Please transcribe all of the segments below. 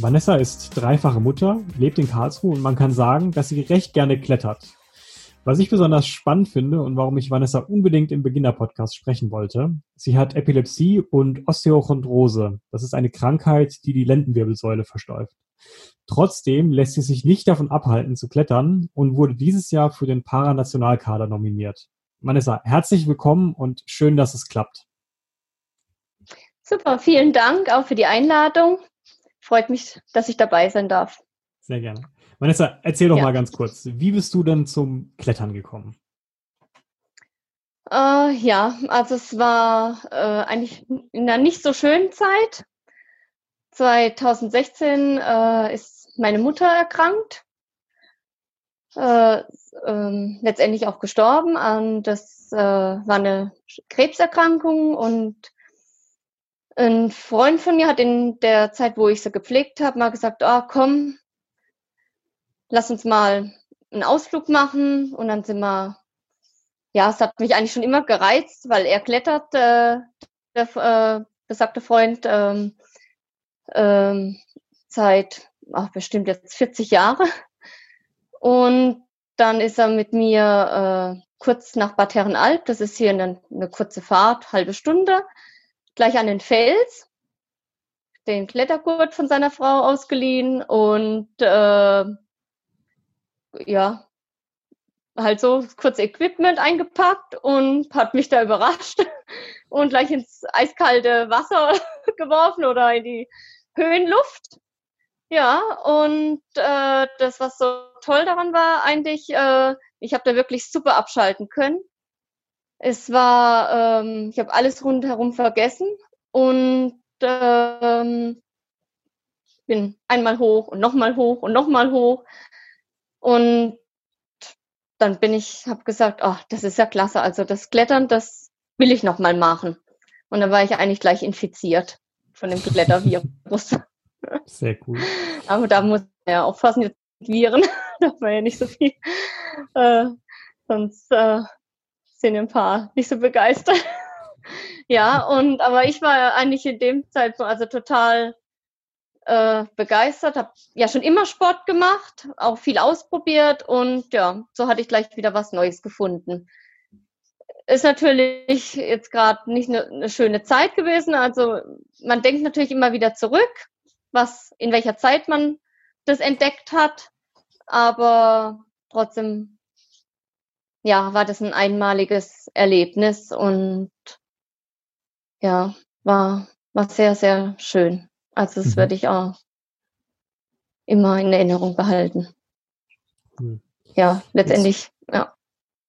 Vanessa ist dreifache Mutter, lebt in Karlsruhe und man kann sagen, dass sie recht gerne klettert. Was ich besonders spannend finde und warum ich Vanessa unbedingt im Beginner-Podcast sprechen wollte, sie hat Epilepsie und Osteochondrose. Das ist eine Krankheit, die die Lendenwirbelsäule versteuft. Trotzdem lässt sie sich nicht davon abhalten zu klettern und wurde dieses Jahr für den Paranationalkader nominiert. Vanessa, herzlich willkommen und schön, dass es klappt. Super, vielen Dank auch für die Einladung. Freut mich, dass ich dabei sein darf. Sehr gerne. Vanessa, erzähl doch ja. mal ganz kurz, wie bist du denn zum Klettern gekommen? Äh, ja, also es war äh, eigentlich in einer nicht so schönen Zeit. 2016 äh, ist meine Mutter erkrankt äh, ähm, letztendlich auch gestorben. Und das äh, war eine Krebserkrankung und ein Freund von mir hat in der Zeit, wo ich sie gepflegt habe, mal gesagt, oh, komm, lass uns mal einen Ausflug machen. Und dann sind wir, ja, es hat mich eigentlich schon immer gereizt, weil er klettert, äh, der äh, besagte Freund, ähm, ähm, seit ach, bestimmt jetzt 40 Jahre. Und dann ist er mit mir äh, kurz nach Bad Herrenalb, das ist hier eine, eine kurze Fahrt, halbe Stunde, gleich an den Fels, den Klettergurt von seiner Frau ausgeliehen und äh, ja, halt so kurz Equipment eingepackt und hat mich da überrascht und gleich ins eiskalte Wasser geworfen oder in die Höhenluft. Ja, und äh, das, was so toll daran war, eigentlich, äh, ich habe da wirklich super abschalten können. Es war, ähm, ich habe alles rundherum vergessen und ähm, bin einmal hoch und nochmal hoch und nochmal hoch. Und dann bin ich, habe gesagt, ach, das ist ja klasse. Also das Klettern, das will ich nochmal machen. Und dann war ich eigentlich gleich infiziert von dem Klettervirus. Sehr cool. Aber da muss man ja aufpassen, jetzt Viren, darf man ja nicht so viel. Äh, sonst äh, sind ein paar nicht so begeistert. ja, und aber ich war eigentlich in dem Zeitpunkt also total äh, begeistert, habe ja schon immer Sport gemacht, auch viel ausprobiert und ja, so hatte ich gleich wieder was Neues gefunden. Ist natürlich jetzt gerade nicht eine, eine schöne Zeit gewesen. Also man denkt natürlich immer wieder zurück was, in welcher Zeit man das entdeckt hat. Aber trotzdem, ja, war das ein einmaliges Erlebnis und ja, war, war sehr, sehr schön. Also das mhm. werde ich auch immer in Erinnerung behalten. Cool. Ja, letztendlich, Jetzt ja.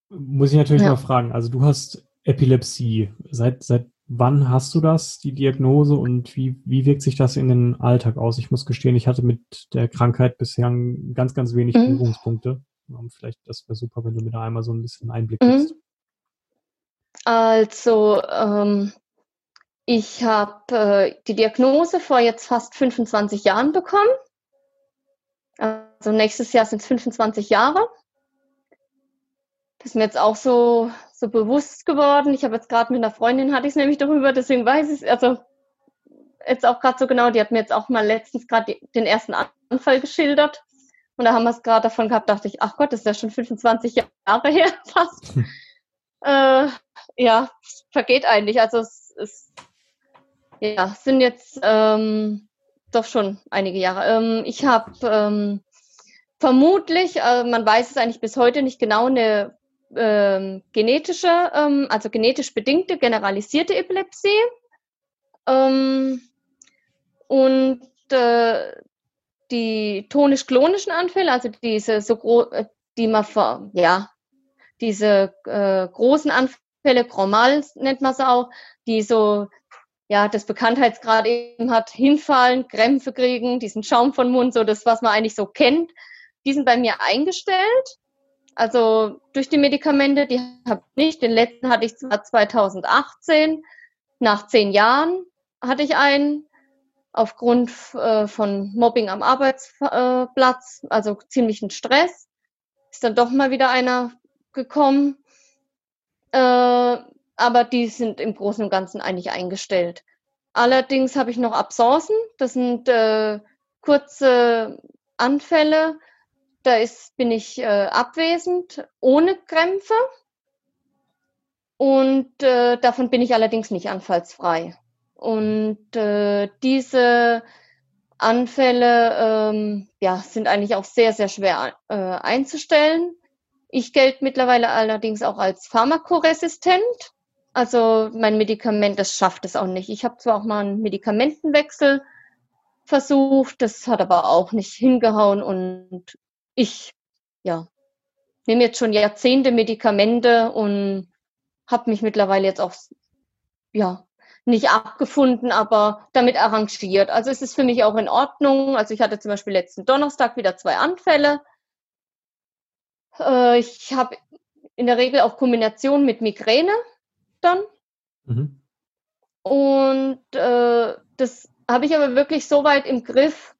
Muss ich natürlich ja. mal fragen, also du hast Epilepsie. Seit, seit Wann hast du das, die Diagnose, und wie, wie wirkt sich das in den Alltag aus? Ich muss gestehen, ich hatte mit der Krankheit bisher ganz, ganz wenig mhm. Berührungspunkte. Vielleicht, das wäre super, wenn du mir da einmal so ein bisschen Einblick mhm. gibst. Also, ähm, ich habe äh, die Diagnose vor jetzt fast 25 Jahren bekommen. Also nächstes Jahr sind es 25 Jahre. Das ist mir jetzt auch so so bewusst geworden. Ich habe jetzt gerade mit einer Freundin, hatte ich es nämlich darüber, deswegen weiß ich es, also jetzt auch gerade so genau, die hat mir jetzt auch mal letztens gerade den ersten Anfall geschildert. Und da haben wir es gerade davon gehabt, dachte ich, ach Gott, das ist ja schon 25 Jahre her fast. Hm. Äh, ja, vergeht eigentlich. Also es, es ja, sind jetzt ähm, doch schon einige Jahre. Ähm, ich habe ähm, vermutlich, äh, man weiß es eigentlich bis heute nicht genau, eine ähm, genetische, ähm, also genetisch bedingte generalisierte Epilepsie. Ähm, und äh, die tonisch-klonischen Anfälle, also diese so äh, die man vor, ja, diese äh, großen Anfälle, Chromal nennt man es auch, die so, ja, das Bekanntheitsgrad eben hat, hinfallen, Krämpfe kriegen, diesen Schaum von Mund, so das, was man eigentlich so kennt, die sind bei mir eingestellt. Also durch die Medikamente, die habe ich nicht. Den letzten hatte ich zwar 2018. Nach zehn Jahren hatte ich einen aufgrund äh, von Mobbing am Arbeitsplatz, also ziemlichen Stress. Ist dann doch mal wieder einer gekommen. Äh, aber die sind im Großen und Ganzen eigentlich eingestellt. Allerdings habe ich noch Absenzen. Das sind äh, kurze Anfälle. Da ist, bin ich äh, abwesend, ohne Krämpfe. Und äh, davon bin ich allerdings nicht anfallsfrei. Und äh, diese Anfälle ähm, ja, sind eigentlich auch sehr, sehr schwer äh, einzustellen. Ich gelte mittlerweile allerdings auch als pharmakoresistent. Also mein Medikament, das schafft es auch nicht. Ich habe zwar auch mal einen Medikamentenwechsel versucht, das hat aber auch nicht hingehauen und ich, ja, nehme jetzt schon Jahrzehnte Medikamente und habe mich mittlerweile jetzt auch, ja, nicht abgefunden, aber damit arrangiert. Also es ist für mich auch in Ordnung. Also ich hatte zum Beispiel letzten Donnerstag wieder zwei Anfälle. Äh, ich habe in der Regel auch Kombination mit Migräne dann. Mhm. Und äh, das habe ich aber wirklich so weit im Griff.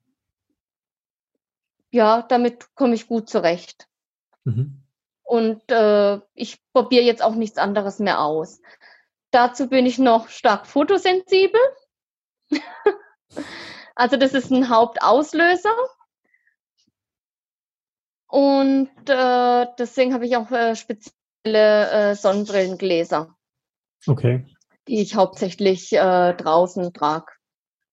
Ja, damit komme ich gut zurecht. Mhm. Und äh, ich probiere jetzt auch nichts anderes mehr aus. Dazu bin ich noch stark fotosensibel. also das ist ein Hauptauslöser. Und äh, deswegen habe ich auch äh, spezielle äh, Sonnenbrillengläser. Okay. Die ich hauptsächlich äh, draußen trage.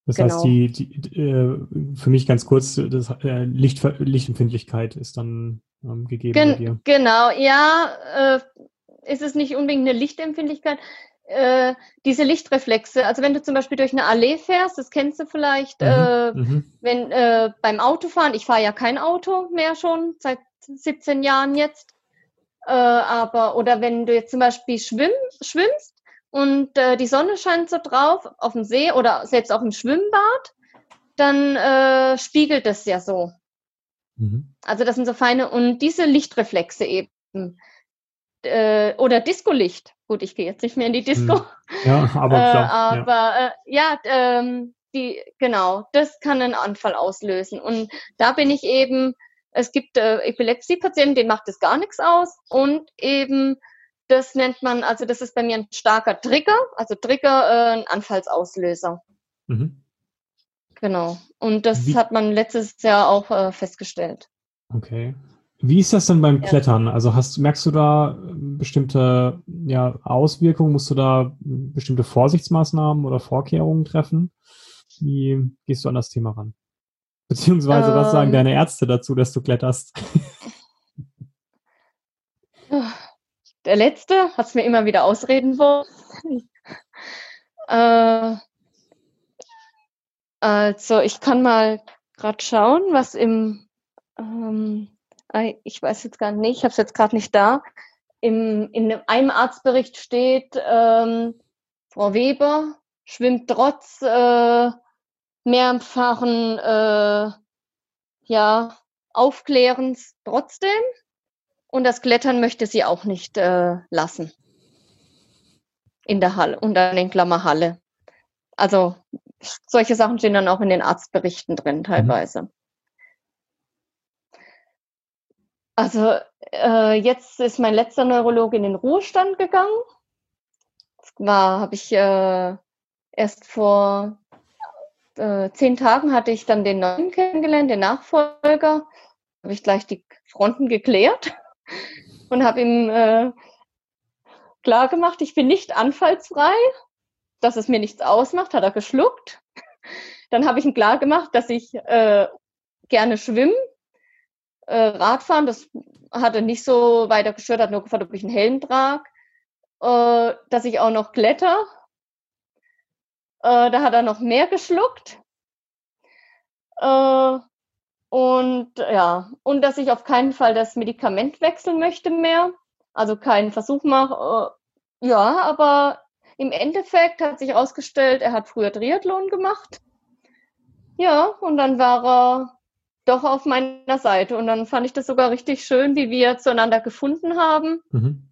Das genau. heißt, die, die äh, für mich ganz kurz, das, äh, Licht, Lichtempfindlichkeit ist dann ähm, gegeben Gen bei dir. Genau, ja, ist es nicht unbedingt eine Lichtempfindlichkeit. Äh, diese Lichtreflexe, also wenn du zum Beispiel durch eine Allee fährst, das kennst du vielleicht, mhm, äh, mhm. wenn äh, beim Autofahren, ich fahre ja kein Auto mehr schon, seit 17 Jahren jetzt, äh, aber, oder wenn du jetzt zum Beispiel schwimm, schwimmst und äh, die Sonne scheint so drauf auf dem See oder selbst auch im Schwimmbad, dann spiegelt das ja so. Mhm. Also das sind so feine, und diese Lichtreflexe eben, äh, oder Discolicht. Gut, ich gehe jetzt nicht mehr in die Disco. Hm. Ja, aber äh, klar. Äh, aber ja, äh, ja ähm, die, genau, das kann einen Anfall auslösen. Und da bin ich eben, es gibt äh, Epilepsie-Patienten, denen macht das gar nichts aus. Und eben, das nennt man, also das ist bei mir ein starker Trigger, also Trigger, äh, ein Anfallsauslöser. Mhm. Genau. Und das Wie? hat man letztes Jahr auch äh, festgestellt. Okay. Wie ist das denn beim ja. Klettern? Also hast, merkst du da bestimmte ja, Auswirkungen? Musst du da bestimmte Vorsichtsmaßnahmen oder Vorkehrungen treffen? Wie gehst du an das Thema ran? Beziehungsweise, ähm, was sagen ähm. deine Ärzte dazu, dass du kletterst? Der letzte hat es mir immer wieder ausreden wollen. äh, also, ich kann mal gerade schauen, was im ähm, ich weiß jetzt gar nicht, ich habe es jetzt gerade nicht da. Im, in einem Arztbericht steht, ähm, Frau Weber schwimmt trotz äh, mehrfachen äh, ja, Aufklärens trotzdem. Und das Klettern möchte sie auch nicht äh, lassen. In der Halle, unter den Klammer Halle. Also solche Sachen stehen dann auch in den Arztberichten drin mhm. teilweise. Mhm. Also äh, jetzt ist mein letzter Neurologe in den Ruhestand gegangen. Das war, habe ich äh, erst vor äh, zehn Tagen hatte ich dann den neuen kennengelernt, den Nachfolger. Habe ich gleich die Fronten geklärt und habe ihm äh, klar gemacht, ich bin nicht anfallsfrei, dass es mir nichts ausmacht, hat er geschluckt. Dann habe ich ihm klar gemacht, dass ich äh, gerne schwimme, äh, Radfahren, das hatte nicht so weiter gestört, hat nur gefragt, ob ich einen Helm trage, äh, dass ich auch noch kletter. Äh, da hat er noch mehr geschluckt. Äh, und ja, und dass ich auf keinen Fall das Medikament wechseln möchte mehr. Also keinen Versuch mache. Äh, ja, aber im Endeffekt hat sich herausgestellt, er hat früher Triathlon gemacht. Ja, und dann war er doch auf meiner Seite. Und dann fand ich das sogar richtig schön, wie wir zueinander gefunden haben. Mhm.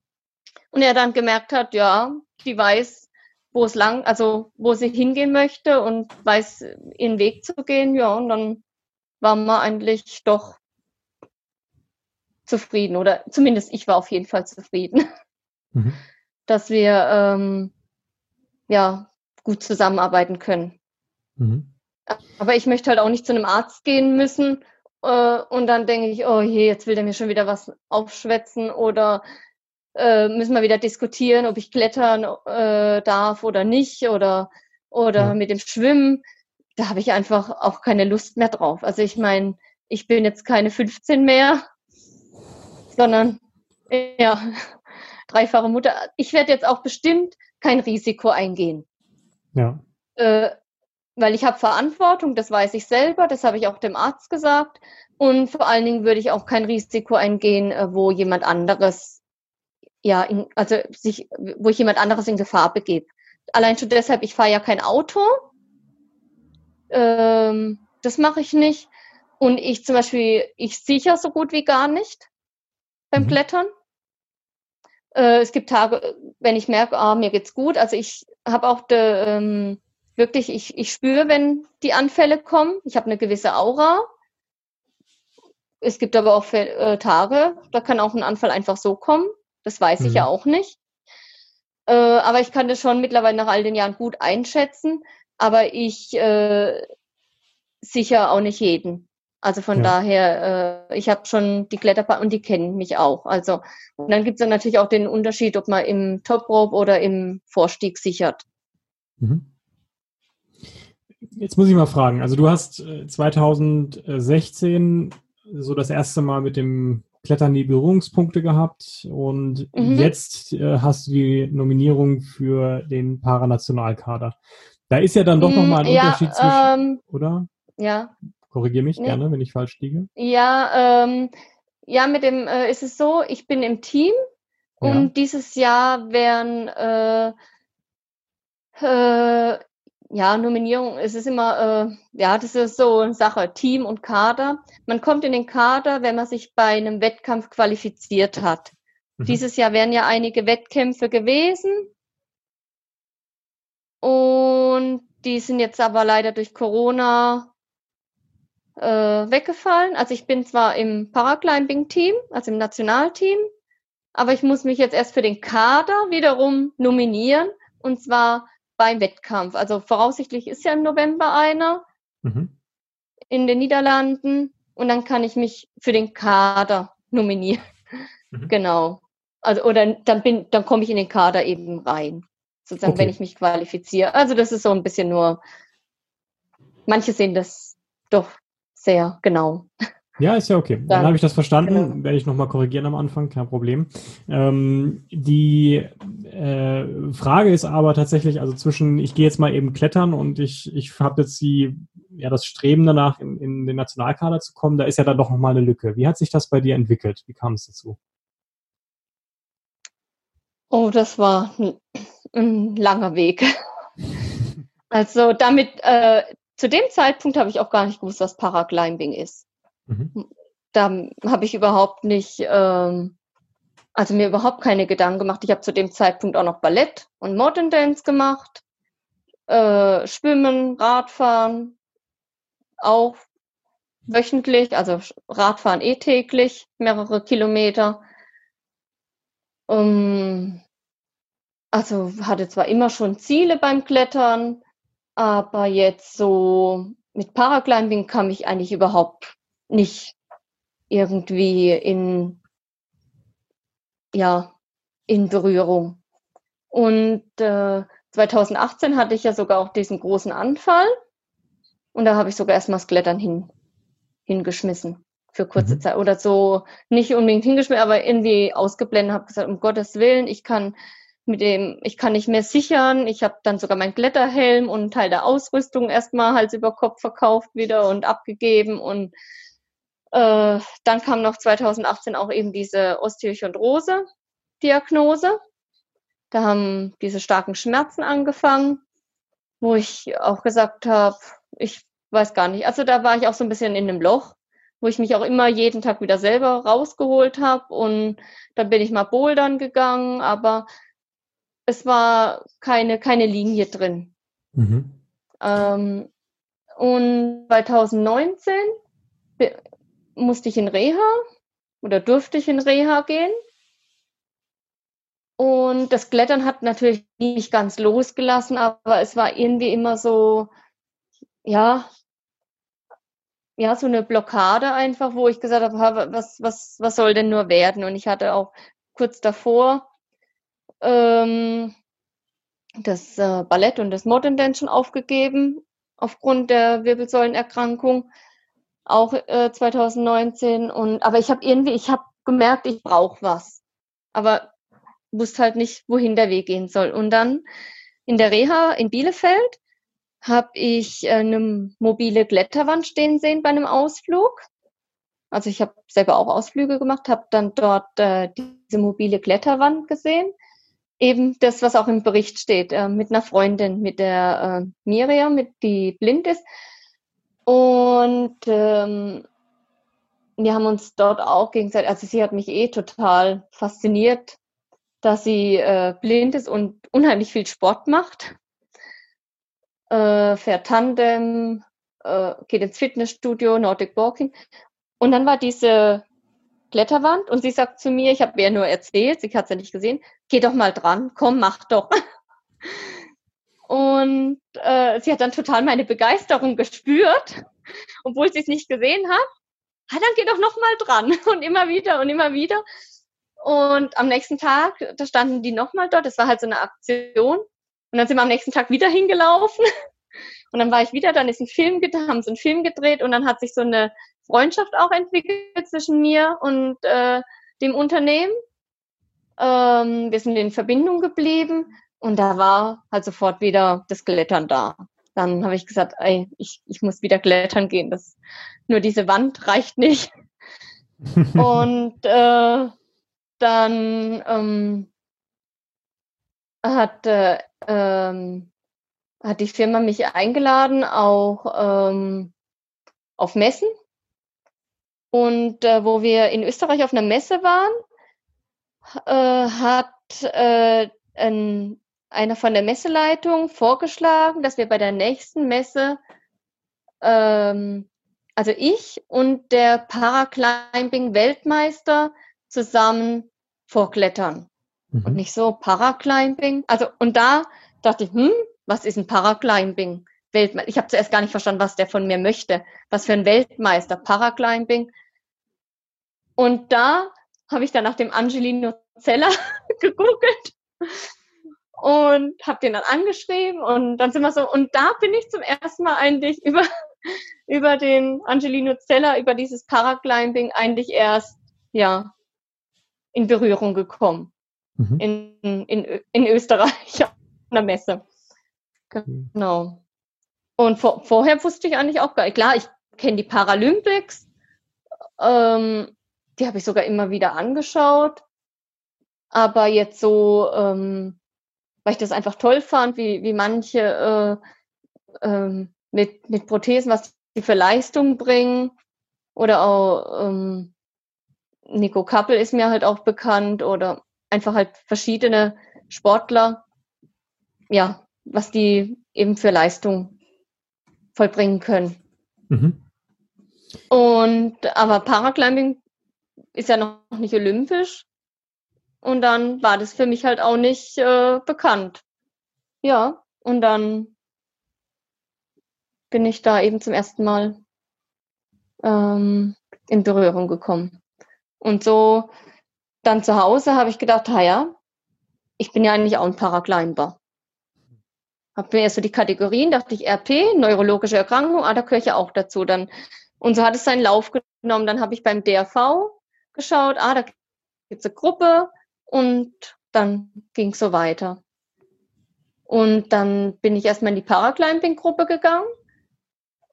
Und er dann gemerkt hat, ja, die weiß, wo es lang, also wo sie hingehen möchte und weiß, ihren Weg zu gehen. Ja, und dann waren wir eigentlich doch zufrieden. Oder zumindest ich war auf jeden Fall zufrieden, mhm. dass wir ähm, ja gut zusammenarbeiten können. Mhm. Aber ich möchte halt auch nicht zu einem Arzt gehen müssen äh, und dann denke ich, oh je, jetzt will der mir schon wieder was aufschwätzen oder äh, müssen wir wieder diskutieren, ob ich klettern äh, darf oder nicht oder, oder ja. mit dem Schwimmen. Da habe ich einfach auch keine Lust mehr drauf. Also ich meine, ich bin jetzt keine 15 mehr, sondern ja, dreifache Mutter. Ich werde jetzt auch bestimmt kein Risiko eingehen. Ja. Äh, weil ich habe Verantwortung, das weiß ich selber, das habe ich auch dem Arzt gesagt. Und vor allen Dingen würde ich auch kein Risiko eingehen, äh, wo jemand anderes, ja, in, also sich, wo ich jemand anderes in Gefahr begebe. Allein schon deshalb, ich fahre ja kein Auto. Ähm, das mache ich nicht. Und ich zum Beispiel, ich sichere so gut wie gar nicht beim mhm. Klettern. Äh, es gibt Tage, wenn ich merke, ah, mir geht's gut. Also ich habe auch de, ähm, wirklich, ich, ich spüre, wenn die Anfälle kommen. Ich habe eine gewisse Aura. Es gibt aber auch äh, Tage, da kann auch ein Anfall einfach so kommen. Das weiß mhm. ich ja auch nicht. Äh, aber ich kann das schon mittlerweile nach all den Jahren gut einschätzen. Aber ich äh, sicher auch nicht jeden. Also von ja. daher, äh, ich habe schon die Kletterpartner und die kennen mich auch. Also und dann gibt es dann natürlich auch den Unterschied, ob man im Top Rope oder im Vorstieg sichert. Mhm. Jetzt muss ich mal fragen. Also du hast 2016 äh, so das erste Mal mit dem Klettern die Berührungspunkte gehabt und mhm. jetzt äh, hast du die Nominierung für den Paranationalkader. Da ist ja dann doch nochmal ein ja, Unterschied zwischen, ähm, oder? Ja. Korrigiere mich nee. gerne, wenn ich falsch liege. Ja, ähm, ja, mit dem äh, ist es so, ich bin im Team ja. und dieses Jahr werden äh, äh, ja, Nominierung, es ist immer, äh, ja, das ist so eine Sache, Team und Kader. Man kommt in den Kader, wenn man sich bei einem Wettkampf qualifiziert hat. Mhm. Dieses Jahr wären ja einige Wettkämpfe gewesen. Und die sind jetzt aber leider durch Corona äh, weggefallen. Also ich bin zwar im Paraclimbing-Team, also im Nationalteam, aber ich muss mich jetzt erst für den Kader wiederum nominieren. Und zwar beim Wettkampf. Also voraussichtlich ist ja im November einer mhm. in den Niederlanden und dann kann ich mich für den Kader nominieren. Mhm. Genau. Also oder dann bin, dann komme ich in den Kader eben rein, sozusagen, okay. wenn ich mich qualifiziere. Also das ist so ein bisschen nur. Manche sehen das doch sehr genau. Ja, ist ja okay. Dann, Dann habe ich das verstanden. Genau. Werde ich nochmal korrigieren am Anfang, kein Problem. Ähm, die äh, Frage ist aber tatsächlich, also zwischen, ich gehe jetzt mal eben klettern und ich, ich habe jetzt die, ja, das Streben danach, in, in den Nationalkader zu kommen, da ist ja dann doch nochmal eine Lücke. Wie hat sich das bei dir entwickelt? Wie kam es dazu? Oh, das war ein, ein langer Weg. also damit, äh, zu dem Zeitpunkt habe ich auch gar nicht gewusst, was Paraclimbing ist. Mhm. Da habe ich überhaupt nicht, ähm, also mir überhaupt keine Gedanken gemacht. Ich habe zu dem Zeitpunkt auch noch Ballett und Modern Dance gemacht, äh, Schwimmen, Radfahren, auch wöchentlich, also Radfahren eh täglich, mehrere Kilometer. Um, also hatte zwar immer schon Ziele beim Klettern, aber jetzt so mit Paraclimbing kam ich eigentlich überhaupt nicht irgendwie in, ja, in Berührung. Und äh, 2018 hatte ich ja sogar auch diesen großen Anfall. Und da habe ich sogar erstmal das Klettern hin, hingeschmissen für kurze mhm. Zeit. Oder so nicht unbedingt hingeschmissen, aber irgendwie ausgeblendet, habe gesagt, um Gottes Willen, ich kann mit dem, ich kann nicht mehr sichern. Ich habe dann sogar meinen Kletterhelm und einen Teil der Ausrüstung erstmal Hals über Kopf verkauft wieder und abgegeben und äh, dann kam noch 2018 auch eben diese Osteochondrose-Diagnose. Da haben diese starken Schmerzen angefangen, wo ich auch gesagt habe, ich weiß gar nicht. Also da war ich auch so ein bisschen in einem Loch. wo ich mich auch immer jeden Tag wieder selber rausgeholt habe. Und dann bin ich mal bouldern gegangen, aber es war keine, keine Linie drin. Mhm. Ähm, und 2019 musste ich in Reha oder durfte ich in Reha gehen. Und das Klettern hat natürlich nicht ganz losgelassen, aber es war irgendwie immer so, ja, ja, so eine Blockade einfach, wo ich gesagt habe, was, was, was soll denn nur werden? Und ich hatte auch kurz davor ähm, das äh, Ballett und das Modern Dance schon aufgegeben, aufgrund der Wirbelsäulenerkrankung, auch äh, 2019. Und, aber ich habe irgendwie, ich habe gemerkt, ich brauche was. Aber wusste halt nicht, wohin der Weg gehen soll. Und dann in der Reha in Bielefeld habe ich eine mobile Kletterwand stehen sehen bei einem Ausflug. Also ich habe selber auch Ausflüge gemacht, habe dann dort äh, diese mobile Kletterwand gesehen. Eben das, was auch im Bericht steht, äh, mit einer Freundin, mit der äh, Miriam, mit die blind ist. Und ähm, wir haben uns dort auch gegenseitig, also sie hat mich eh total fasziniert, dass sie äh, blind ist und unheimlich viel Sport macht. Äh, fährt Tandem, äh, geht ins Fitnessstudio, Nordic Walking. Und dann war diese Kletterwand und sie sagt zu mir, ich habe ihr nur erzählt, sie hat es ja nicht gesehen, geh doch mal dran, komm, mach doch. Und äh, sie hat dann total meine Begeisterung gespürt, obwohl sie es nicht gesehen hat. Ah, dann geh doch noch mal dran und immer wieder und immer wieder. Und am nächsten Tag, da standen die nochmal dort. Das war halt so eine Aktion. Und dann sind wir am nächsten Tag wieder hingelaufen. Und dann war ich wieder, dann ist ein Film haben so einen Film gedreht und dann hat sich so eine Freundschaft auch entwickelt zwischen mir und äh, dem Unternehmen. Ähm, wir sind in Verbindung geblieben und da war halt sofort wieder das Klettern da. Dann habe ich gesagt, ey, ich, ich muss wieder klettern gehen. Das, nur diese Wand reicht nicht. und äh, dann ähm, hat, äh, ähm, hat die Firma mich eingeladen, auch ähm, auf Messen. Und äh, wo wir in Österreich auf einer Messe waren, äh, hat äh, ein, einer von der Messeleitung vorgeschlagen, dass wir bei der nächsten Messe, ähm, also ich und der Paraclimbing-Weltmeister zusammen vorklettern mhm. und nicht so Paraclimbing. Also und da dachte ich, hm, was ist ein Paraclimbing? Weltmeister. Ich habe zuerst gar nicht verstanden, was der von mir möchte. Was für ein Weltmeister Paraclimbing. Und da habe ich dann nach dem Angelino Zeller gegoogelt und habe den dann angeschrieben und dann sind wir so und da bin ich zum ersten Mal eigentlich über über den Angelino Zeller über dieses Paraclimbing eigentlich erst ja in Berührung gekommen. Mhm. In, in, in Österreich auf einer Messe. Genau. Und vor, vorher wusste ich eigentlich auch gar nicht. Klar, ich kenne die Paralympics. Ähm, die habe ich sogar immer wieder angeschaut. Aber jetzt so, ähm, weil ich das einfach toll fand, wie, wie manche äh, ähm, mit, mit Prothesen, was die für Leistung bringen. Oder auch ähm, Nico Kappel ist mir halt auch bekannt oder einfach halt verschiedene Sportler, ja, was die eben für Leistung vollbringen können. Mhm. Und aber Paraclimbing ist ja noch nicht olympisch. Und dann war das für mich halt auch nicht äh, bekannt. Ja, und dann bin ich da eben zum ersten Mal ähm, in Berührung gekommen. Und so dann zu Hause habe ich gedacht, ja, ich bin ja eigentlich auch ein Paraclimber. Habe mir erst so die Kategorien, dachte ich, RP, neurologische Erkrankung, ah, da gehöre ich ja auch dazu. Dann, und so hat es seinen Lauf genommen. Dann habe ich beim DRV geschaut, ah, da gibt es eine Gruppe und dann ging es so weiter. Und dann bin ich erstmal in die Paraclimbing-Gruppe gegangen.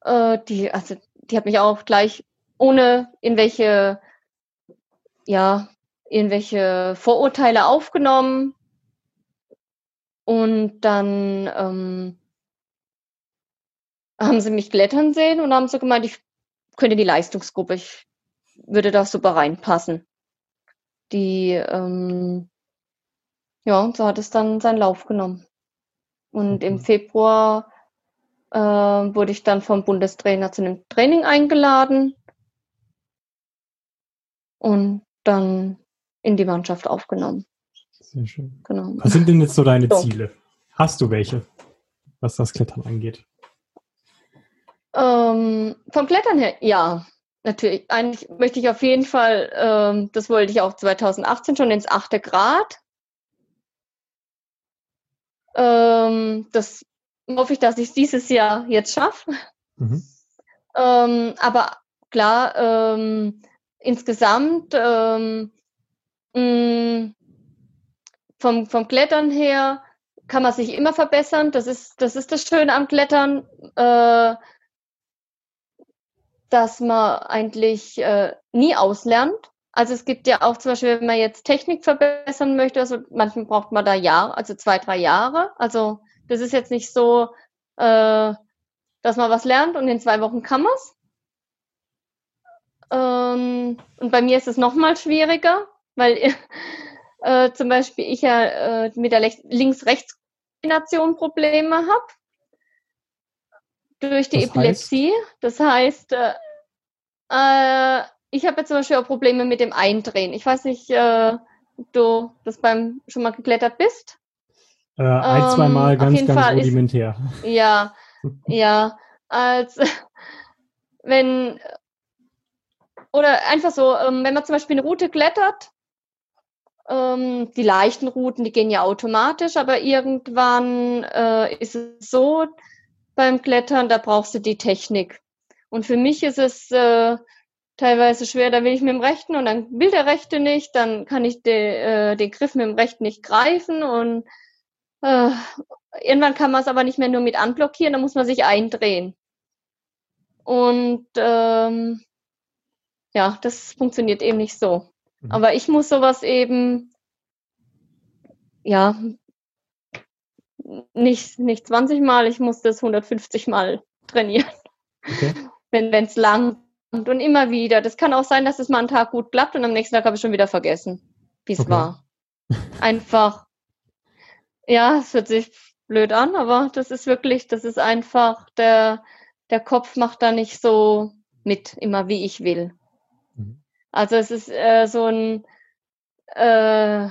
Äh, die, also, die hat mich auch gleich ohne in welche ja, irgendwelche Vorurteile aufgenommen und dann ähm, haben sie mich klettern sehen und haben so gemeint, ich könnte die Leistungsgruppe, ich würde da super reinpassen. Die, ähm, ja, und so hat es dann seinen Lauf genommen. Und im Februar äh, wurde ich dann vom Bundestrainer zu einem Training eingeladen und dann in die Mannschaft aufgenommen. Sehr schön. Genau. Was sind denn jetzt so deine so. Ziele? Hast du welche, was das Klettern angeht? Ähm, vom Klettern her, ja, natürlich. Eigentlich möchte ich auf jeden Fall, ähm, das wollte ich auch 2018 schon ins achte Grad. Ähm, das hoffe ich, dass ich es dieses Jahr jetzt schaffe. Mhm. Ähm, aber klar, ähm, insgesamt ähm, mh, vom, vom Klettern her kann man sich immer verbessern. Das ist das, ist das Schöne am Klettern, äh, dass man eigentlich äh, nie auslernt. Also es gibt ja auch zum Beispiel, wenn man jetzt Technik verbessern möchte, also manchmal braucht man da Jahre, also zwei, drei Jahre. Also das ist jetzt nicht so, äh, dass man was lernt und in zwei Wochen kann man es. Ähm, und bei mir ist es noch mal schwieriger, weil äh, zum Beispiel ich ja äh, mit der Links-Rechts-Kombination Probleme habe durch die das Epilepsie. Heißt? Das heißt, äh, äh, ich habe jetzt zum Beispiel auch Probleme mit dem Eindrehen. Ich weiß nicht, äh, ob du das beim schon mal geklettert bist. Äh, ein, ähm, zwei Mal ganz, ganz Fall rudimentär. Ist, ja, ja. Als wenn oder einfach so, ähm, wenn man zum Beispiel eine Route klettert, ähm, die leichten Routen, die gehen ja automatisch, aber irgendwann äh, ist es so, beim Klettern, da brauchst du die Technik. Und für mich ist es äh, teilweise schwer, da will ich mit dem Rechten und dann will der Rechte nicht, dann kann ich de, äh, den Griff mit dem Rechten nicht greifen und äh, irgendwann kann man es aber nicht mehr nur mit anblockieren, da muss man sich eindrehen. Und ähm, ja, das funktioniert eben nicht so. Mhm. Aber ich muss sowas eben ja nicht, nicht 20 Mal, ich muss das 150 Mal trainieren. Okay. Wenn es lang und, und immer wieder. Das kann auch sein, dass es mal einen Tag gut klappt und am nächsten Tag habe ich schon wieder vergessen, wie es okay. war. Einfach, ja, es hört sich blöd an, aber das ist wirklich, das ist einfach, der, der Kopf macht da nicht so mit, immer wie ich will. Mhm. Also es ist äh, so ein, äh,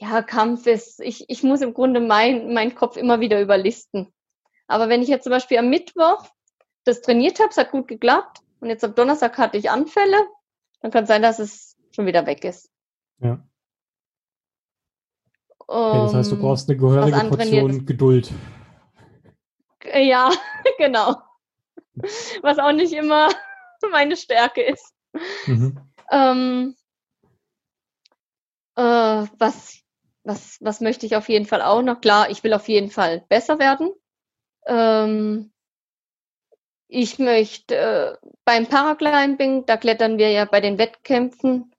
ja, Kampf ist, ich, ich muss im Grunde meinen mein Kopf immer wieder überlisten. Aber wenn ich jetzt zum Beispiel am Mittwoch das trainiert habe, es hat gut geklappt und jetzt am Donnerstag hatte ich Anfälle, dann kann es sein, dass es schon wieder weg ist. Ja. Um, okay, das heißt, du ähm, brauchst eine gehörige Portion Geduld. Ja, genau. Was auch nicht immer meine Stärke ist. Mhm. Ähm, äh, was was, was möchte ich auf jeden Fall auch noch? Klar, ich will auf jeden Fall besser werden. Ähm, ich möchte äh, beim Paraclimbing, da klettern wir ja bei den Wettkämpfen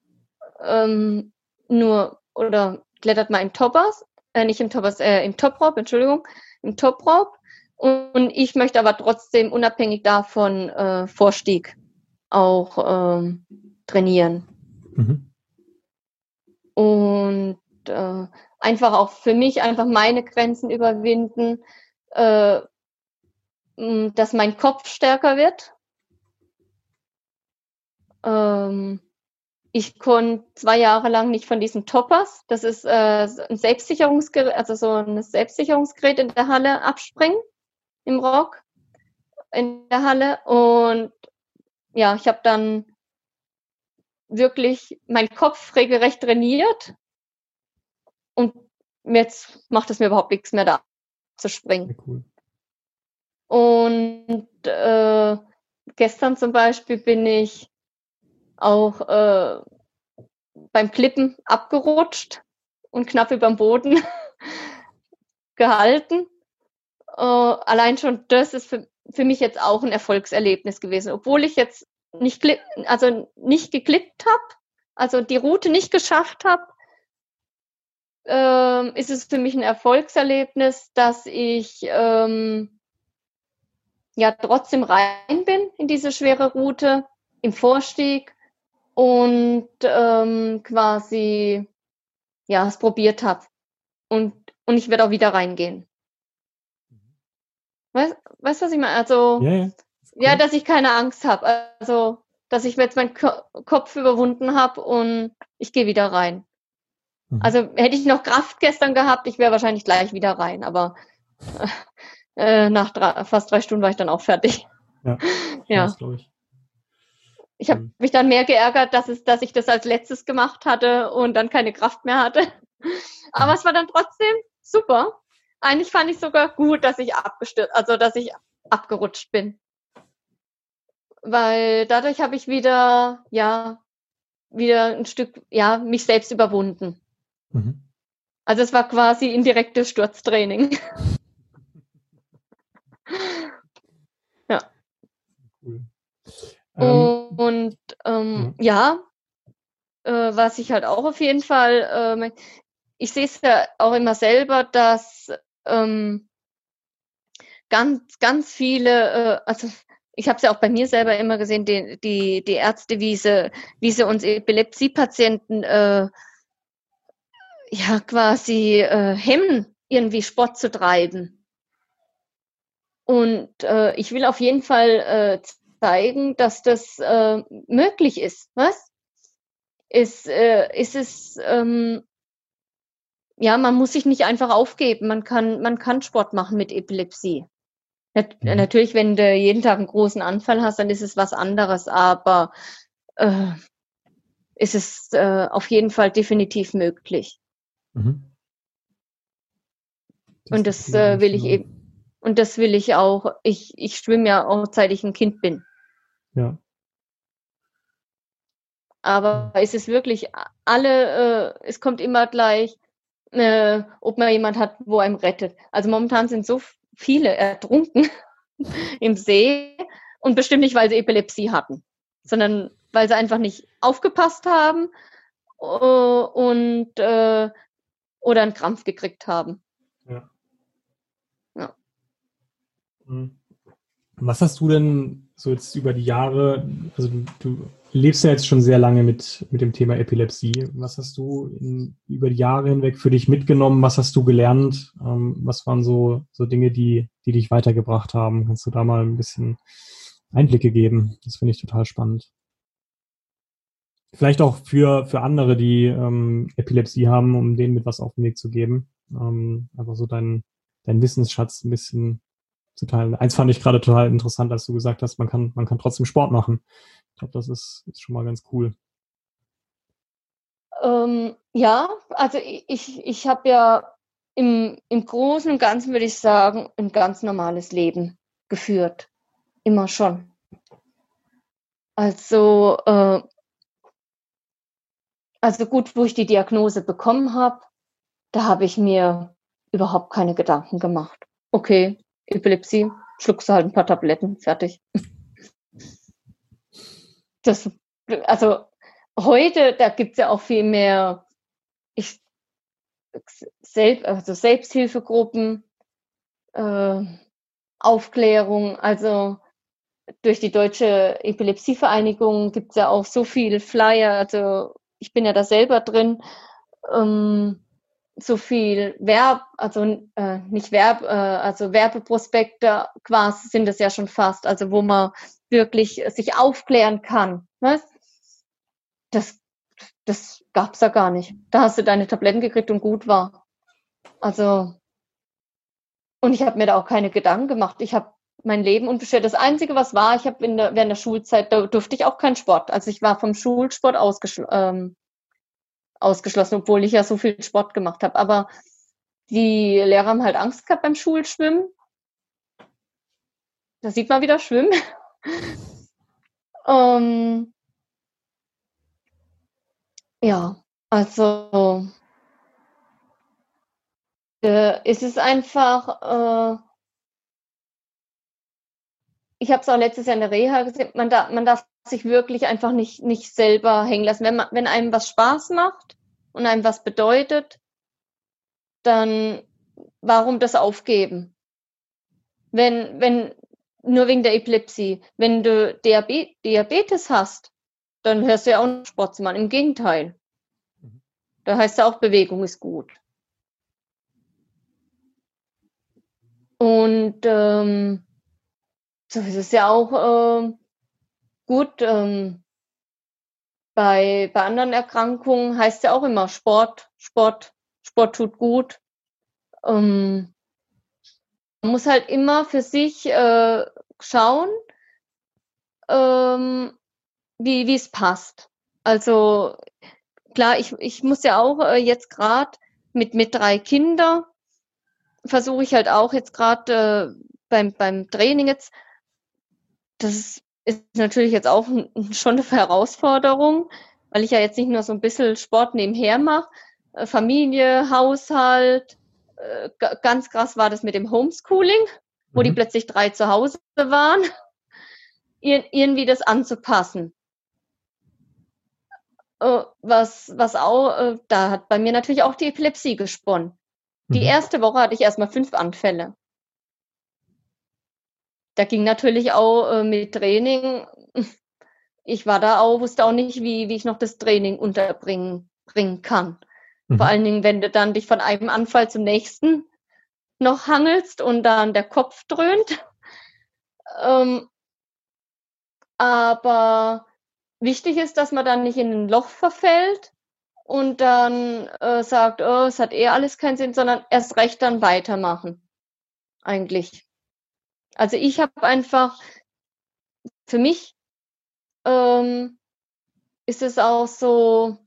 ähm, nur oder klettert man im Toppers, äh, nicht im Toppers, äh, im Toprope, Entschuldigung, im Toprope. Und ich möchte aber trotzdem unabhängig davon äh, Vorstieg auch ähm, trainieren. Mhm. Und äh, einfach auch für mich einfach meine Grenzen überwinden, äh, dass mein Kopf stärker wird. Ähm, ich konnte zwei Jahre lang nicht von diesen Toppers, das ist äh, ein Selbstsicherungsgerät, also so ein Selbstsicherungsgerät in der Halle abspringen im Rock in der Halle. Und ja, ich habe dann wirklich meinen Kopf regelrecht trainiert und jetzt macht es mir überhaupt nichts mehr da zu springen. Cool. Und äh, gestern zum Beispiel bin ich auch äh, beim Klippen abgerutscht und knapp über dem Boden gehalten. Äh, allein schon das ist für, für mich jetzt auch ein Erfolgserlebnis gewesen, obwohl ich jetzt nicht, also nicht geklippt habe, also die Route nicht geschafft habe, ähm, ist es für mich ein Erfolgserlebnis, dass ich ähm, ja trotzdem rein bin in diese schwere Route im Vorstieg und ähm, quasi ja es probiert habe und und ich werde auch wieder reingehen. Weißt, weißt du, was ich meine? Also Ja, ja. ja, dass ich keine Angst habe. Also dass ich jetzt meinen Ko Kopf überwunden habe und ich gehe wieder rein. Mhm. Also hätte ich noch Kraft gestern gehabt, ich wäre wahrscheinlich gleich wieder rein, aber äh, nach drei, fast drei Stunden war ich dann auch fertig. Ja, Ja. ich. Ich habe Mhm. mich dann mehr geärgert, dass, es, dass ich das als letztes gemacht hatte und dann keine Kraft mehr hatte. Aber Mhm. es war dann trotzdem super. Eigentlich fand ich sogar gut, dass ich abgestürzt, also dass ich abgerutscht bin. Weil dadurch habe ich wieder, ja, wieder ein Stück, ja, mich selbst überwunden. Mhm. Also es war quasi indirektes Sturztraining. Cool. Ähm, Und ähm, ja, äh, was ich halt auch auf jeden Fall, ähm, ich sehe es ja auch immer selber, dass ähm, ganz, ganz viele, äh, also ich habe es ja auch bei mir selber immer gesehen, die, die, die Ärzte, wie sie, wie sie uns Epilepsiepatienten äh, ja quasi äh, hemmen, irgendwie Sport zu treiben. Und äh, ich will auf jeden Fall äh, zeigen, dass das äh, möglich ist. Was? Ist, äh, ist es, ähm, ja, man muss sich nicht einfach aufgeben. Man kann, man kann Sport machen mit Epilepsie. Nat Mhm. Natürlich, wenn du jeden Tag einen großen Anfall hast, dann ist es was anderes, aber äh, ist es äh, auf jeden Fall definitiv möglich. Mhm. Und das äh, will ich Einstellung. eben, und das will ich auch. Ich, ich schwimme ja auch, seit ich ein Kind bin. Ja. Aber es ist wirklich alle, äh, es kommt immer gleich, äh, ob man jemand hat, wo einem rettet. Also momentan sind so viele ertrunken im See und bestimmt nicht, weil sie Epilepsie hatten, sondern weil sie einfach nicht aufgepasst haben äh, und äh, oder einen Krampf gekriegt haben. Mhm. Was hast du denn so jetzt über die Jahre, also du, du lebst ja jetzt schon sehr lange mit, mit dem Thema Epilepsie. Was hast du in, über die Jahre hinweg für dich mitgenommen? Was hast du gelernt? Ähm, was waren so, so Dinge, die, die dich weitergebracht haben? Kannst du da mal ein bisschen Einblicke geben? Das finde ich total spannend. Vielleicht auch für, für andere, die ähm, Epilepsie haben, um denen mit was auf den Weg zu geben. Ähm, einfach so deinen dein Wissensschatz ein bisschen zu teilen. Eins fand ich gerade total interessant, als du gesagt hast, man kann, man kann trotzdem Sport machen. Ich glaube, das ist, ist schon mal ganz cool. Ähm, ja, also ich, ich, habe ja im, im Großen und Ganzen, würde ich sagen, ein ganz normales Leben geführt. Immer schon. Also, äh, also gut, wo ich die Diagnose bekommen habe, da habe ich mir überhaupt keine Gedanken gemacht. Okay, Epilepsie, schluckst du halt ein paar Tabletten, fertig. Das, also heute, da gibt's ja auch viel mehr ich, selbst, also Selbsthilfegruppen, äh, Aufklärung, also durch die Deutsche Epilepsievereinigung gibt's ja auch so viel Flyer, also ich bin ja da selber drin, ähm, so viel Werb, also äh, nicht Werb, äh, also Werbeprospekte quasi sind es ja schon fast, also wo man wirklich sich aufklären kann. Was? Das, das gab's da gar nicht. Da hast du deine Tabletten gekriegt und gut war. Also und ich habe mir da auch keine Gedanken gemacht. Ich habe mein Leben unbeschwert. Das Einzige, was war, ich habe während der Schulzeit, da durfte ich auch keinen Sport. Also ich war vom Schulsport ausgeschl ähm, ausgeschlossen, obwohl ich ja so viel Sport gemacht habe. Aber die Lehrer haben halt Angst gehabt beim Schulschwimmen. Da sieht man wieder Schwimmen. ähm, ja, also äh, es ist einfach, äh, ich habe es auch letztes Jahr in der Reha gesehen, man, da, man darf sich wirklich einfach nicht, nicht selber hängen lassen. Wenn, man, wenn einem was Spaß macht und einem was bedeutet, dann warum das aufgeben? Wenn, wenn, nur wegen der Epilepsie, wenn du Diabetes hast, dann hörst du ja auch einen Sport zu machen. Im Gegenteil. Mhm. Da heißt ja auch, Bewegung ist gut. Und ähm, so ist es ja auch äh, gut. Ähm, bei, bei anderen Erkrankungen heißt ja auch immer Sport, Sport, Sport tut gut. Ähm, man muss halt immer für sich äh, schauen, ähm, wie wie es passt. Also klar, ich, ich muss ja auch äh, jetzt gerade mit, mit drei Kindern, versuche ich halt auch jetzt gerade äh, beim, beim Training jetzt, das ist natürlich jetzt auch schon eine Herausforderung, weil ich ja jetzt nicht nur so ein bisschen Sport nebenher mache, äh, Familie, Haushalt, äh, ganz krass war das mit dem Homeschooling, wo mhm. die plötzlich drei zu Hause waren, Ir irgendwie das anzupassen. Äh, was, was auch, da hat bei mir natürlich auch die Epilepsie gesponnen. Die mhm. erste Woche hatte ich erstmal fünf Anfälle. Da ging natürlich auch äh, mit Training. Ich war da auch, wusste auch nicht, wie, wie ich noch das Training unterbringen bringen kann. Mhm. Vor allen Dingen, wenn du dann dich von einem Anfall zum nächsten noch hangelst und dann der Kopf dröhnt. Ähm, aber wichtig ist, dass man dann nicht in ein Loch verfällt und dann äh, sagt, oh, es hat eh alles keinen Sinn, sondern erst recht dann weitermachen. Eigentlich. Also ich habe einfach für mich ähm, ist es auch so,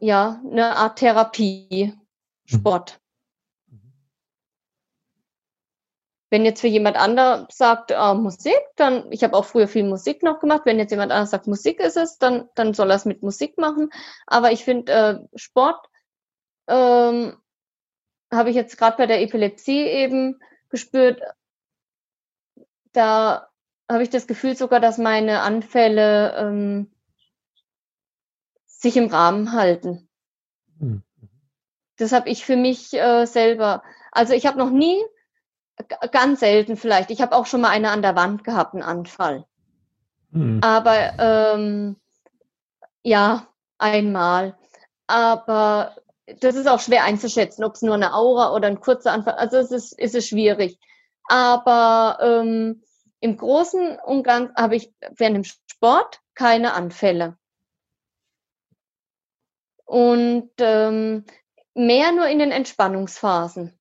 ja, eine Art Therapie, mhm. Sport. Wenn jetzt für jemand anderes sagt, äh, Musik, dann, ich habe auch früher viel Musik noch gemacht, wenn jetzt jemand anderes sagt, Musik ist es, dann, dann soll er es mit Musik machen. Aber ich finde, äh, Sport ähm, habe ich jetzt gerade bei der Epilepsie eben gespürt, da habe ich das Gefühl sogar, dass meine Anfälle ähm, sich im Rahmen halten. Mhm. Das habe ich für mich äh, selber. Also ich habe noch nie, ganz selten vielleicht, ich habe auch schon mal eine an der Wand gehabt, einen Anfall. Mhm. Aber ähm, ja, einmal. Aber das ist auch schwer einzuschätzen, ob es nur eine Aura oder ein kurzer Anfall. Also es ist, ist es schwierig. Aber ähm, im Großen und Ganzen habe ich während dem Sport keine Anfälle. Und ähm, mehr nur in den Entspannungsphasen.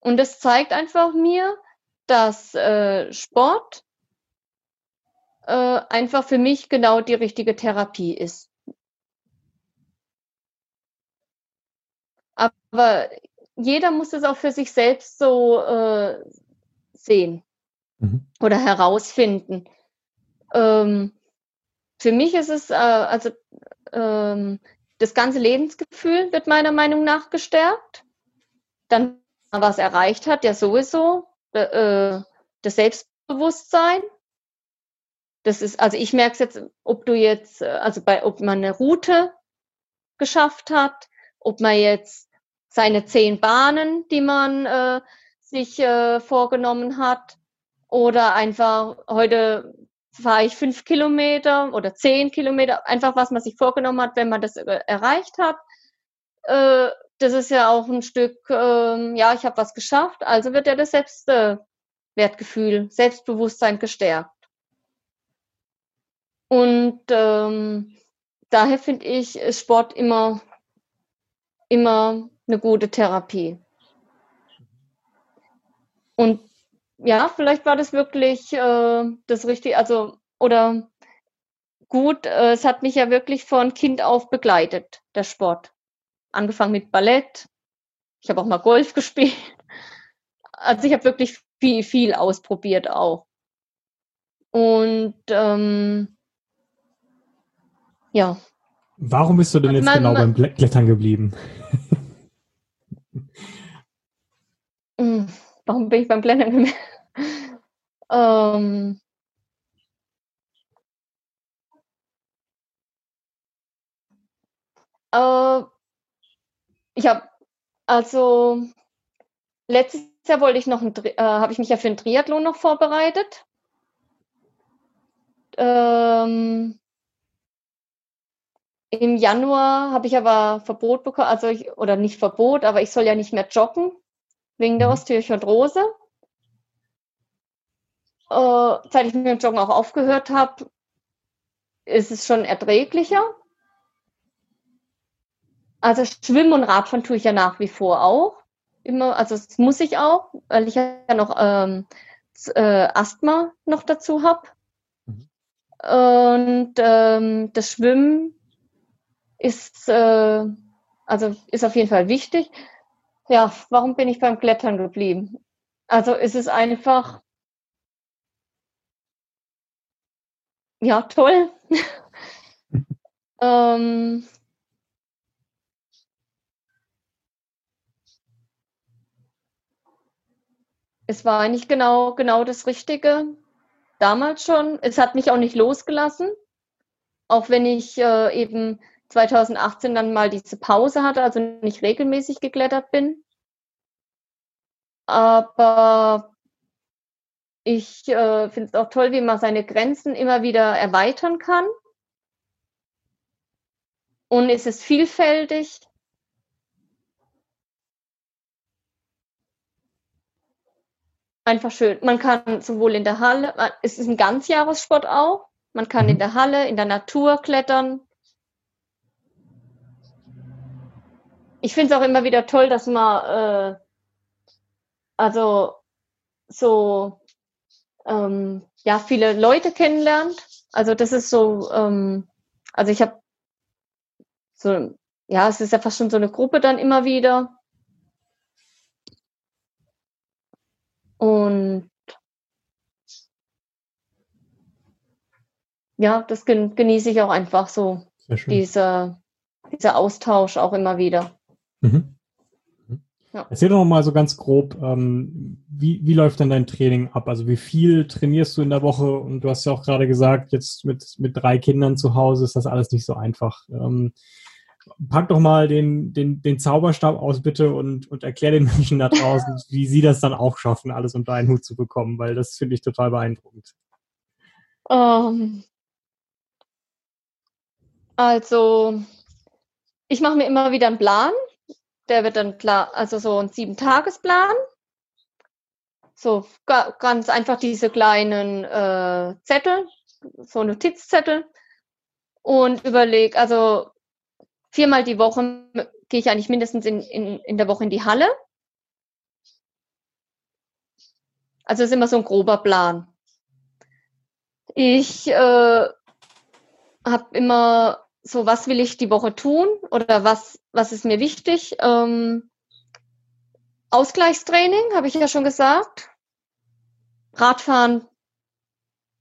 Und das zeigt einfach mir, dass äh, Sport äh, einfach für mich genau die richtige Therapie ist. Aber jeder muss es auch für sich selbst so äh, sehen mhm. oder herausfinden. Ähm, für mich ist es, äh, also ähm, das ganze Lebensgefühl wird meiner Meinung nach gestärkt. Dann, was erreicht hat, ja sowieso, äh, das Selbstbewusstsein. Das ist, also ich merke es jetzt, ob du jetzt, äh, also bei, ob man eine Route geschafft hat, ob man jetzt seine zehn Bahnen, die man äh, sich äh, vorgenommen hat, oder einfach heute fahre ich fünf Kilometer oder zehn Kilometer, einfach was man sich vorgenommen hat, wenn man das äh, erreicht hat. Äh, das ist ja auch ein Stück, äh, ja, ich habe was geschafft, also wird ja das Selbstwertgefühl, Selbstbewusstsein gestärkt. Und ähm, daher finde ich Sport immer, immer eine gute Therapie. Und ja, vielleicht war das wirklich äh, das Richtige, also oder gut, äh, es hat mich ja wirklich von Kind auf begleitet, der Sport. Angefangen mit Ballett, ich habe auch mal Golf gespielt. Also ich habe wirklich viel, viel ausprobiert auch. Und ähm, ja. Warum bist du denn jetzt man, genau man, beim Klettern geblieben? Hm, warum bin ich beim Klettern geblieben? ähm, äh, ich habe also letztes Jahr wollte ich noch ein, äh, habe ich mich ja für einen Triathlon noch vorbereitet. ähm, im Januar habe ich aber Verbot bekommen, also ich, oder nicht Verbot, aber ich soll ja nicht mehr joggen wegen der mhm. Osteochondrose. Äh, seit ich mit dem Joggen auch aufgehört habe, ist es schon erträglicher. Also Schwimmen und Radfahren tue ich ja nach wie vor auch. Immer, also das muss ich auch, weil ich ja noch ähm, äh, Asthma noch dazu habe. Mhm. Und ähm, das Schwimmen ist, äh, also ist auf jeden Fall wichtig. Ja, warum bin ich beim Klettern geblieben? Also ist es einfach, ja, toll. ähm, es war eigentlich genau, genau das Richtige damals schon. Es hat mich auch nicht losgelassen, auch wenn ich äh, eben 2018 dann mal diese Pause hatte, also nicht regelmäßig geklettert bin. Aber ich äh, finde es auch toll, wie man seine Grenzen immer wieder erweitern kann. Und es ist vielfältig. Einfach schön. Man kann sowohl in der Halle, es ist ein Ganzjahressport auch. Man kann in mhm. der Halle, in der Natur klettern. Ich finde es auch immer wieder toll, dass man äh, also so ähm, ja viele Leute kennenlernt. Also das ist so, ähm, also ich habe so, ja, es ist ja fast schon so eine Gruppe dann immer wieder. Und ja, das genieße ich auch einfach so, dieser, dieser Austausch auch immer wieder. Mhm. mhm. Ja. Erzähl doch mal so ganz grob, ähm, wie, wie läuft denn dein Training ab? Also wie viel trainierst du in der Woche? Und du hast ja auch gerade gesagt, jetzt mit, mit drei Kindern zu Hause ist das alles nicht so einfach. Ähm, pack doch mal den, den, den Zauberstab aus, bitte, und, und erklär den Menschen da draußen, wie sie das dann auch schaffen, alles unter einen Hut zu bekommen, weil das finde ich total beeindruckend. Um, ähm. also, ich mache mir immer wieder einen Plan der wird dann klar, also so ein Sieben-Tagesplan. So ganz einfach diese kleinen äh, Zettel, so Notizzettel. Und überleg, also viermal die Woche gehe ich eigentlich mindestens in, in, in der Woche in die Halle. Also ist immer so ein grober Plan. Ich äh, habe immer so, was will ich die Woche tun oder was, was ist mir wichtig? Ähm, Ausgleichstraining, habe ich ja schon gesagt. Radfahren,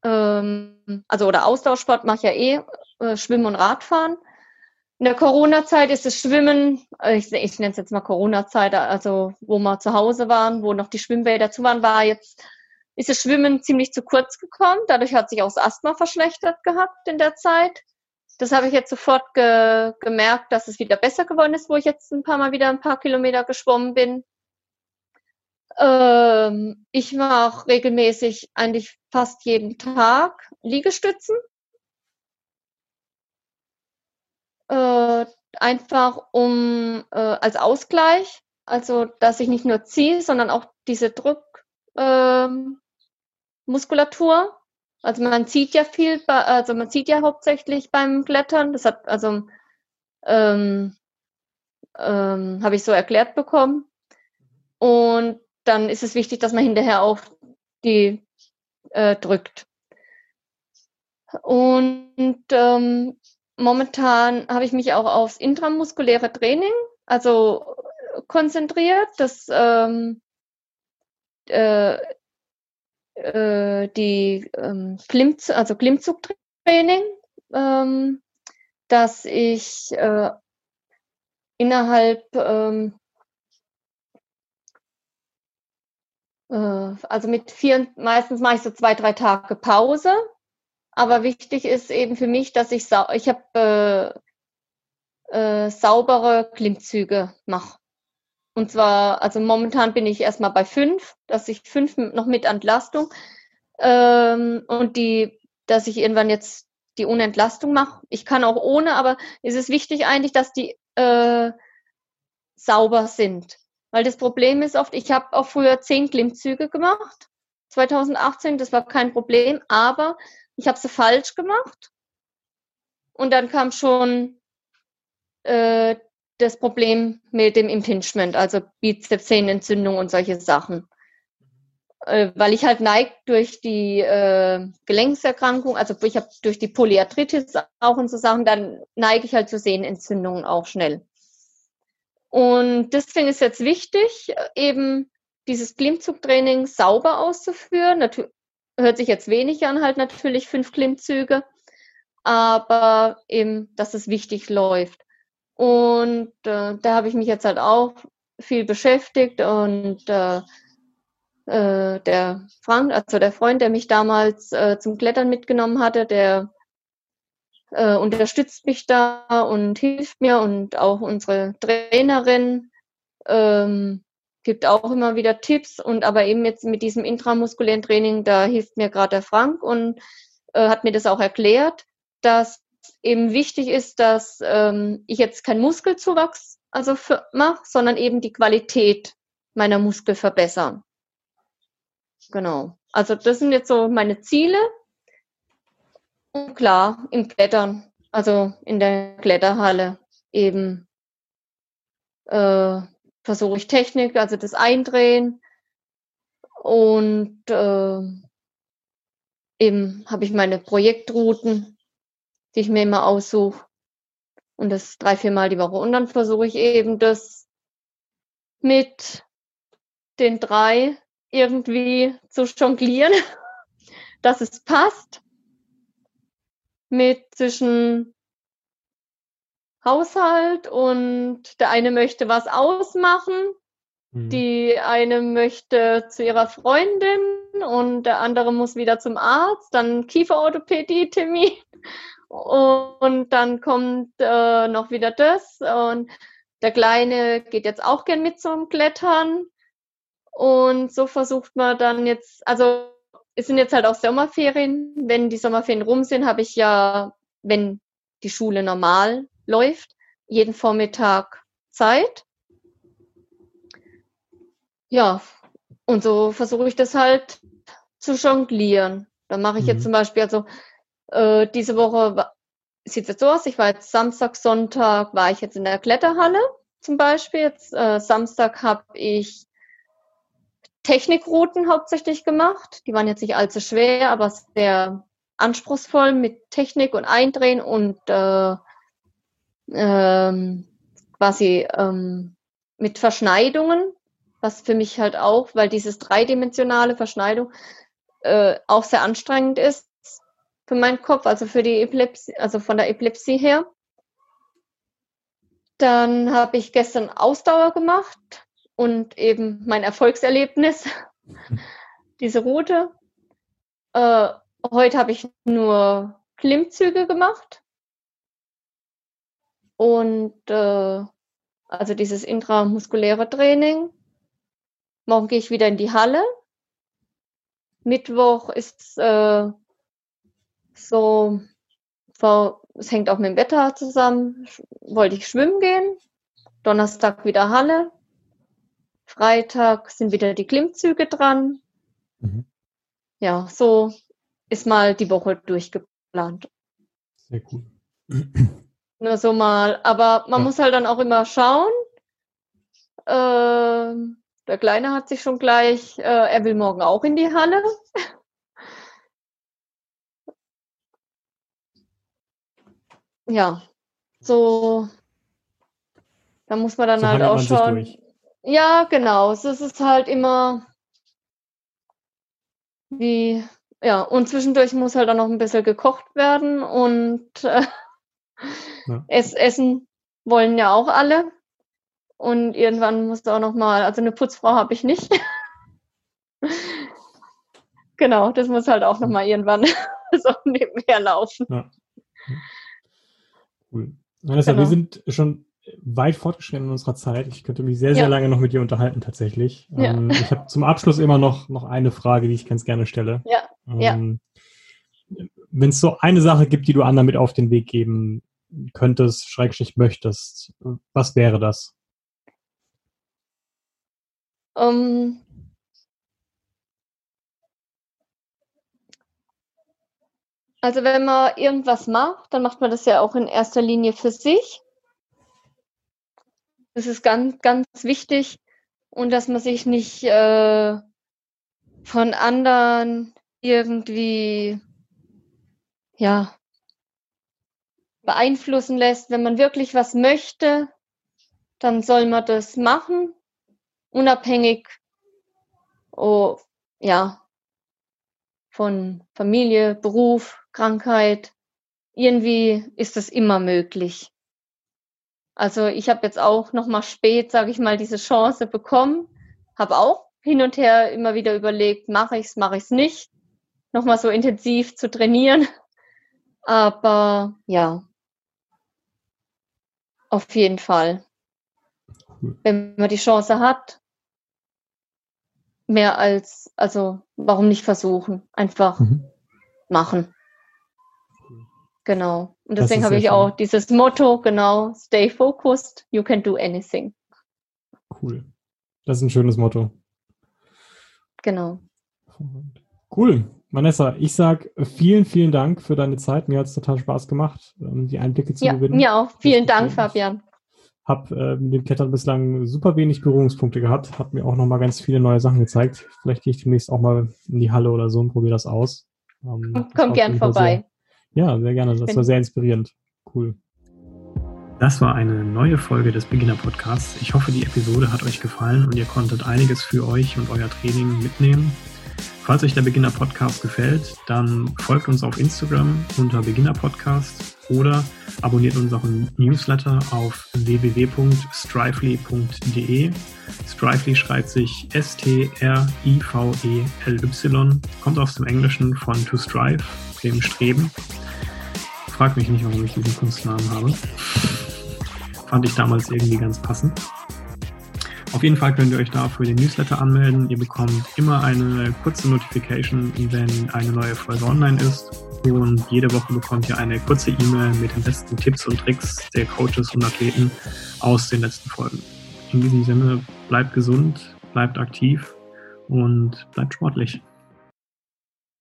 ähm, also oder Austauschsport mache ich ja eh, äh, Schwimmen und Radfahren. In der Corona-Zeit ist das Schwimmen, äh, ich, ich nenne es jetzt mal Corona-Zeit, also wo wir zu Hause waren, wo noch die Schwimmbäder zu waren, war jetzt, ist das Schwimmen ziemlich zu kurz gekommen. Dadurch hat sich auch das Asthma verschlechtert gehabt in der Zeit. Das habe ich jetzt sofort ge gemerkt, dass es wieder besser geworden ist, wo ich jetzt ein paar Mal wieder ein paar Kilometer geschwommen bin. Ähm, ich mache regelmäßig eigentlich fast jeden Tag Liegestützen. Äh, einfach um äh, als Ausgleich, also dass ich nicht nur ziehe, sondern auch diese Druckmuskulatur ähm, also man sieht ja viel, also man sieht ja hauptsächlich beim Klettern. Das hat also ähm, ähm, habe ich so erklärt bekommen. Und dann ist es wichtig, dass man hinterher auch die äh, drückt. Und ähm, momentan habe ich mich auch aufs intramuskuläre Training, also konzentriert. Das ähm, äh, äh, die ähm, Klimmzug, also Klimmzugtraining, ähm, dass ich äh, innerhalb ähm, äh, also mit vier, meistens mache ich so zwei, drei Tage Pause. Aber wichtig ist eben für mich, dass ich ich habe äh, äh, saubere Klimmzüge mache. Und zwar, also momentan bin ich erstmal bei fünf, dass ich fünf noch mit Entlastung. Ähm, und die dass ich irgendwann jetzt die Unentlastung mache. Ich kann auch ohne, aber es ist wichtig eigentlich, dass die äh, sauber sind. Weil das Problem ist oft, ich habe auch früher zehn Klimmzüge gemacht, 2018, das war kein Problem, aber ich habe sie falsch gemacht. Und dann kam schon äh, das Problem mit dem Impingement, also Bizepssehnenentzündung und solche Sachen. Äh, weil ich halt neigt durch die äh, Gelenkserkrankung, also ich habe durch die Polyarthritis auch und so Sachen, dann neige ich halt zu Sehnenentzündungen auch schnell. Und deswegen ist jetzt wichtig, eben dieses Klimmzugtraining sauber auszuführen. Natürlich hört sich jetzt wenig an, halt natürlich fünf Klimmzüge, aber eben, dass es wichtig läuft. Und äh, da habe ich mich jetzt halt auch viel beschäftigt und äh, äh, der Frank, also der Freund, der mich damals äh, zum Klettern mitgenommen hatte, der äh, unterstützt mich da und hilft mir und auch unsere Trainerin ähm, gibt auch immer wieder Tipps und aber eben jetzt mit diesem intramuskulären Training, da hilft mir gerade der Frank und äh, hat mir das auch erklärt, dass eben wichtig ist, dass ähm, ich jetzt keinen Muskelzuwachs also mache, sondern eben die Qualität meiner Muskel verbessern. Genau. Also das sind jetzt so meine Ziele. Und klar, im Klettern, also in der Kletterhalle eben äh, versuche ich Technik, also das Eindrehen. Und äh, eben habe ich meine Projektrouten, die ich mir immer aussuche. Und das drei, vier Mal die Woche. Und dann versuche ich eben das mit den drei irgendwie zu jonglieren, dass es passt. Mit zwischen Haushalt und der eine möchte was ausmachen, mhm. die eine möchte zu ihrer Freundin und der andere muss wieder zum Arzt, dann Kieferorthopädie-Termin und dann kommt äh, noch wieder das und der Kleine geht jetzt auch gern mit zum Klettern und so versucht man dann jetzt, also es sind jetzt halt auch Sommerferien. Wenn die Sommerferien rum sind, habe ich ja, wenn die Schule normal läuft, jeden Vormittag Zeit. Ja, und so versuche ich das halt zu jonglieren. Dann mache ich mhm. jetzt zum Beispiel, also äh, diese Woche sieht es jetzt so aus, ich war jetzt Samstag, Sonntag, war ich jetzt in der Kletterhalle zum Beispiel. Jetzt äh, Samstag habe ich Technikrouten hauptsächlich gemacht. Die waren jetzt nicht allzu schwer, aber sehr anspruchsvoll mit Technik und Eindrehen und äh, ähm, quasi ähm, mit Verschneidungen, was für mich halt auch, weil dieses dreidimensionale Verschneidung äh, auch sehr anstrengend ist für meinen Kopf, also für die Epilepsie, also von der Epilepsie her. Dann habe ich gestern Ausdauer gemacht, und eben mein Erfolgserlebnis, diese Route. Äh, heute habe ich nur Klimmzüge gemacht und äh, also dieses intramuskuläre Training. Morgen gehe ich wieder in die Halle. Mittwoch ist äh, so, es hängt auch mit dem Wetter zusammen, wollte ich schwimmen gehen. Donnerstag wieder Halle. Freitag sind wieder die Klimmzüge dran. Mhm. Ja, so ist mal die Woche durchgeplant. Sehr cool. Nur so mal. Aber man ja. muss halt dann auch immer schauen. Äh, der Kleine hat sich schon gleich, äh, er will morgen auch in die Halle. Ja, so, da muss man dann so halt auch schauen. Ja, genau. Es ist halt immer wie, ja, und zwischendurch muss halt auch noch ein bisschen gekocht werden und äh, ja. es, Essen wollen ja auch alle. Und irgendwann muss auch noch mal, also eine Putzfrau habe ich nicht. genau, das muss halt auch noch mal irgendwann so nebenher laufen. Ja. Cool. Vanessa, genau. wir sind schon weit fortgeschritten in unserer Zeit. Ich könnte mich sehr, sehr ja. lange noch mit dir unterhalten tatsächlich. Ja. Ähm, ich habe zum Abschluss immer noch, noch eine Frage, die ich ganz gerne stelle. Ja. Ähm, ja. wenn es so eine Sache gibt, die du anderen mit auf den Weg geben könntest, schrägstrich möchtest, was wäre das? Um, also wenn man irgendwas macht, dann macht man das ja auch in erster Linie für sich. Das ist ganz, ganz wichtig und dass man sich nicht äh, von anderen irgendwie ja beeinflussen lässt. Wenn man wirklich was möchte, dann soll man das machen, unabhängig oh, ja, von Familie, Beruf, Krankheit. Irgendwie ist das immer möglich. Also ich habe jetzt auch noch mal spät, sage ich mal, diese Chance bekommen, habe auch hin und her immer wieder überlegt, mache ich es, mache ich es nicht, noch mal so intensiv zu trainieren. Aber ja, auf jeden Fall. Wenn man die Chance hat, mehr als, also warum nicht versuchen? Einfach mhm. machen. Genau. Und deswegen habe ich schön. auch dieses Motto, genau, stay focused, you can do anything. Cool. Das ist ein schönes Motto. Genau. Cool. Vanessa, ich sage vielen, vielen Dank für deine Zeit. Mir hat es total Spaß gemacht, ähm, die Einblicke zu ja, gewinnen. Mir auch. Vielen Dank, Fabian habe äh, mit dem Klettern bislang super wenig Berührungspunkte gehabt, hat mir auch noch mal ganz viele neue Sachen gezeigt. Vielleicht gehe ich demnächst auch mal in die Halle oder so und probiere das aus. Ähm, das Komm gern vorbei. Sehr, ja, sehr gerne. Das war sehr inspirierend. Cool. Das war eine neue Folge des Beginner Podcasts. Ich hoffe, die Episode hat euch gefallen und ihr konntet einiges für euch und euer Training mitnehmen. Falls euch der Beginner Podcast gefällt, dann folgt uns auf Instagram unter Beginner Podcast oder abonniert unseren Newsletter auf www.strively.de. Strively schreibt sich S-T-R-I-V-E-L-Y, kommt aus dem Englischen von to strive, dem Streben. Frag mich nicht, warum ich diesen Kunstnamen habe. Fand ich damals irgendwie ganz passend. Auf jeden Fall könnt ihr euch da für den Newsletter anmelden. Ihr bekommt immer eine kurze Notification, wenn eine neue Folge online ist. Und jede Woche bekommt ihr eine kurze E-Mail mit den besten Tipps und Tricks der Coaches und Athleten aus den letzten Folgen. In diesem Sinne, bleibt gesund, bleibt aktiv und bleibt sportlich.